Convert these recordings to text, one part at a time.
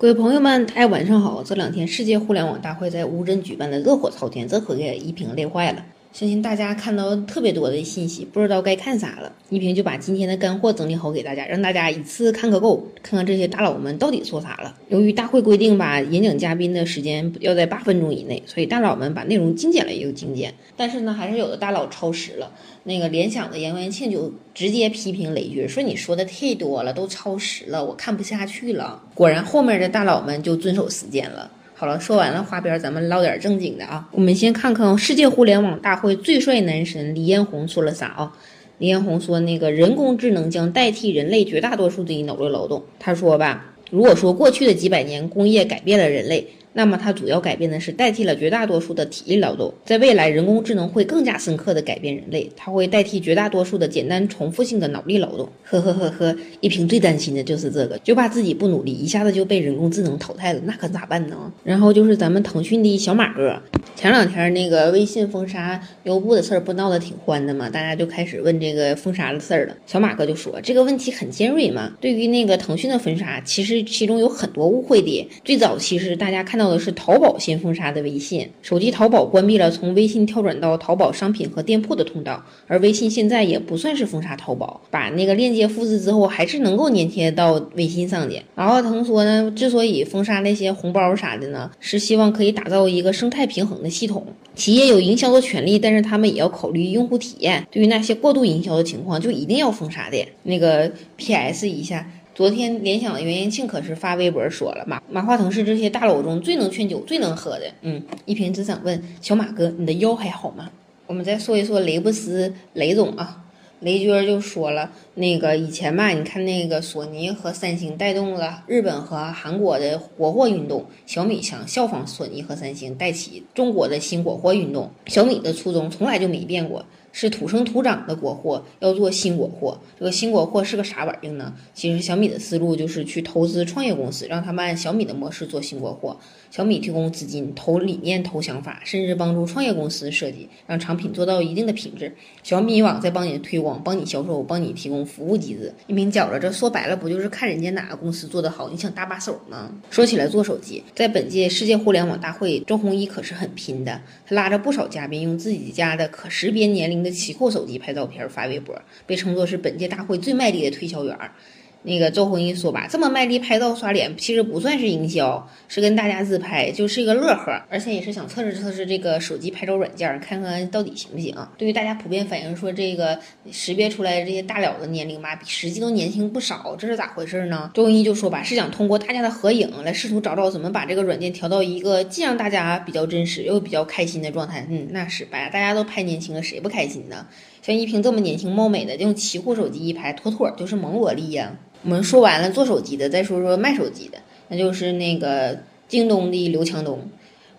各位朋友们，大家晚上好。这两天世界互联网大会在乌镇举办的热火朝天，这可给一平累坏了。相信大家看到特别多的信息，不知道该看啥了。一平就把今天的干货整理好给大家，让大家一次看个够，看看这些大佬们到底说啥了。由于大会规定吧，演讲嘉宾的时间要在八分钟以内，所以大佬们把内容精简了也有精简。但是呢，还是有的大佬超时了。那个联想的杨元庆就直接批评雷军说：“你说的太多了，都超时了，我看不下去了。”果然，后面的大佬们就遵守时间了。好了，说完了花边，咱们唠点正经的啊。我们先看看世界互联网大会最帅男神李彦宏说了啥啊？李彦宏说，那个人工智能将代替人类绝大多数的脑力劳动。他说吧，如果说过去的几百年工业改变了人类。那么它主要改变的是代替了绝大多数的体力劳动，在未来人工智能会更加深刻的改变人类，它会代替绝大多数的简单重复性的脑力劳动。呵呵呵呵，一平最担心的就是这个，就怕自己不努力，一下子就被人工智能淘汰了，那可咋办呢？然后就是咱们腾讯的小马哥，前两天那个微信封杀优步的事儿不闹得挺欢的吗？大家就开始问这个封杀的事儿了。小马哥就说这个问题很尖锐嘛，对于那个腾讯的封杀，其实其中有很多误会的。最早其实大家看到。的是淘宝先封杀的微信，手机淘宝关闭了从微信跳转到淘宝商品和店铺的通道，而微信现在也不算是封杀淘宝，把那个链接复制之后还是能够粘贴到微信上的。然后腾说呢，之所以封杀那些红包啥的呢，是希望可以打造一个生态平衡的系统。企业有营销的权利，但是他们也要考虑用户体验。对于那些过度营销的情况，就一定要封杀的。那个 P.S. 一下。昨天联想的袁延庆可是发微博说了，马马化腾是这些大佬中最能劝酒、最能喝的。嗯，一平只想问小马哥，你的腰还好吗？我们再说一说雷布斯雷总啊，雷军就说了，那个以前吧，你看那个索尼和三星带动了日本和韩国的国货运动，小米想效仿索尼和三星带起中国的新国货运动。小米的初衷从来就没变过。是土生土长的国货，要做新国货。这个新国货是个啥玩意儿呢？其实小米的思路就是去投资创业公司，让他们按小米的模式做新国货。小米提供资金、投理念、投想法，甚至帮助创业公司设计，让产品做到一定的品质。小米网再帮你推广、帮你销售、帮你提供服务机制。一鸣觉着，这说白了不就是看人家哪个公司做得好，你想搭把手吗？说起来做手机，在本届世界互联网大会，周鸿祎可是很拼的，他拉着不少嘉宾，用自己家的可识别年龄。的奇酷手机拍照片发微博，被称作是本届大会最卖力的推销员。那个周鸿祎说吧，这么卖力拍照刷脸，其实不算是营销，是跟大家自拍，就是一个乐呵，而且也是想测试测试这个手机拍照软件，看看到底行不行。对于大家普遍反映说这个识别出来这些大佬的年龄吧，比实际都年轻不少，这是咋回事呢？周鸿祎就说吧，是想通过大家的合影来试图找找怎么把这个软件调到一个既让大家比较真实又比较开心的状态。嗯，那是把大家都拍年轻了，谁不开心呢？像一平这么年轻貌美的，用奇酷手机一拍，妥妥就是萌萝莉呀。我们说完了做手机的，再说说卖手机的，那就是那个京东的刘强东。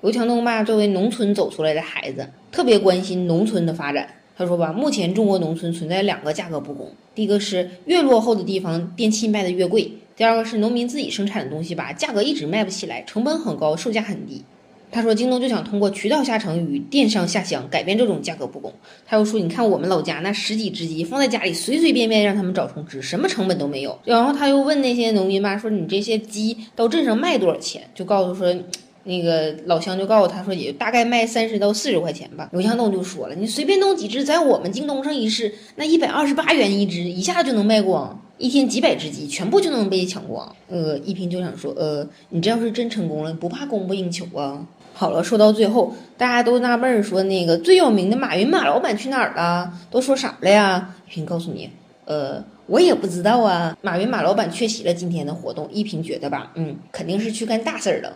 刘强东吧，作为农村走出来的孩子，特别关心农村的发展。他说吧，目前中国农村存在两个价格不公，第一个是越落后的地方电器卖的越贵，第二个是农民自己生产的东西吧，价格一直卖不起来，成本很高，售价很低。他说：“京东就想通过渠道下沉与电商下乡，改变这种价格不公。”他又说：“你看我们老家那十几只鸡放在家里，随随便便让他们找虫吃，什么成本都没有。”然后他又问那些农民吧：“说你这些鸡到镇上卖多少钱？”就告诉说，那个老乡就告诉他说：“也大概卖三十到四十块钱吧。”刘强东就说了：“你随便弄几只，在我们京东上一试，那一百二十八元一只，一下就能卖光，一天几百只鸡全部就能被抢光。”呃，一平就想说：“呃，你这要是真成功了，不怕供不应求啊？”好了，说到最后，大家都纳闷儿，说那个最有名的马云马老板去哪儿了？都说啥了呀？一平告诉你，呃，我也不知道啊。马云马老板缺席了今天的活动。一平觉得吧，嗯，肯定是去干大事儿了。